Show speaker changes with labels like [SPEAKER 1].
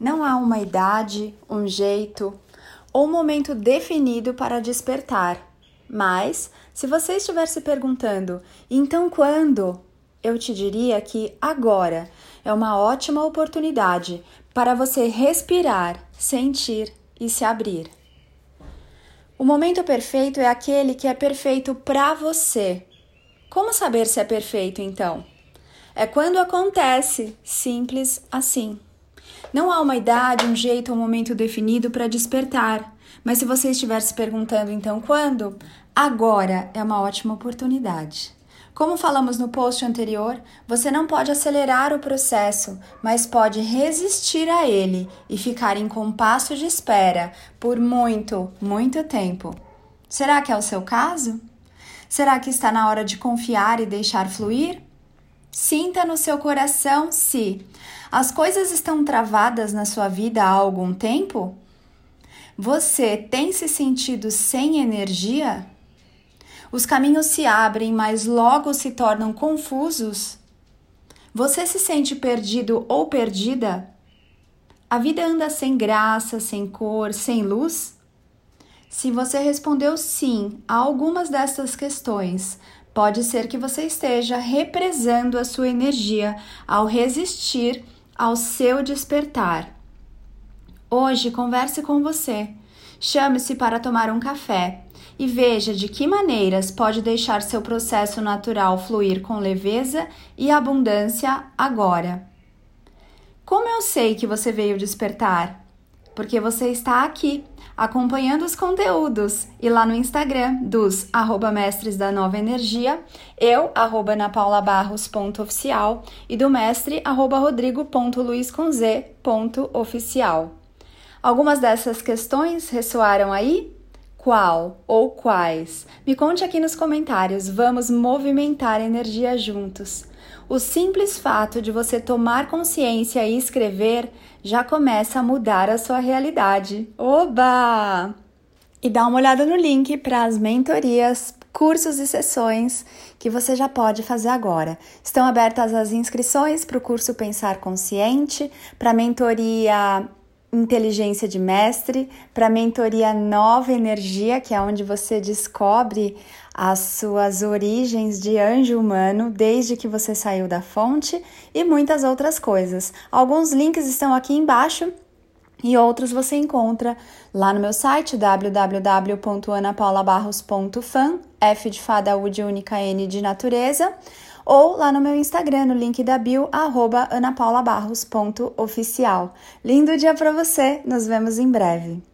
[SPEAKER 1] Não há uma idade, um jeito ou momento definido para despertar. Mas, se você estiver se perguntando, então quando? Eu te diria que agora é uma ótima oportunidade para você respirar, sentir e se abrir. O momento perfeito é aquele que é perfeito para você. Como saber se é perfeito então? É quando acontece, simples assim. Não há uma idade, um jeito ou um momento definido para despertar. Mas se você estiver se perguntando então quando, agora é uma ótima oportunidade. Como falamos no post anterior, você não pode acelerar o processo, mas pode resistir a ele e ficar em compasso de espera por muito, muito tempo. Será que é o seu caso? Será que está na hora de confiar e deixar fluir? Sinta no seu coração se as coisas estão travadas na sua vida há algum tempo? Você tem se sentido sem energia? Os caminhos se abrem, mas logo se tornam confusos? Você se sente perdido ou perdida? A vida anda sem graça, sem cor, sem luz? Se você respondeu sim a algumas dessas questões, pode ser que você esteja represando a sua energia ao resistir ao seu despertar. Hoje converse com você. Chame-se para tomar um café e veja de que maneiras pode deixar seu processo natural fluir com leveza e abundância agora. Como eu sei que você veio despertar? Porque você está aqui acompanhando os conteúdos e lá no Instagram dos arroba mestres da nova energia, eu, arroba napaulabarros.oficial e do mestre, arroba rodrigo.luiz.oficial. Algumas dessas questões ressoaram aí? Qual ou quais? Me conte aqui nos comentários. Vamos movimentar energia juntos. O simples fato de você tomar consciência e escrever já começa a mudar a sua realidade. Oba! E dá uma olhada no link para as mentorias, cursos e sessões que você já pode fazer agora. Estão abertas as inscrições para o curso Pensar Consciente, para a mentoria inteligência de mestre, para mentoria Nova Energia, que é onde você descobre as suas origens de anjo humano desde que você saiu da fonte e muitas outras coisas. Alguns links estão aqui embaixo e outros você encontra lá no meu site www.anapaulabarros.fan, F de fada, U de única, N de natureza ou lá no meu Instagram, no link da bio, anapaulabarros.oficial. Lindo dia para você, nos vemos em breve.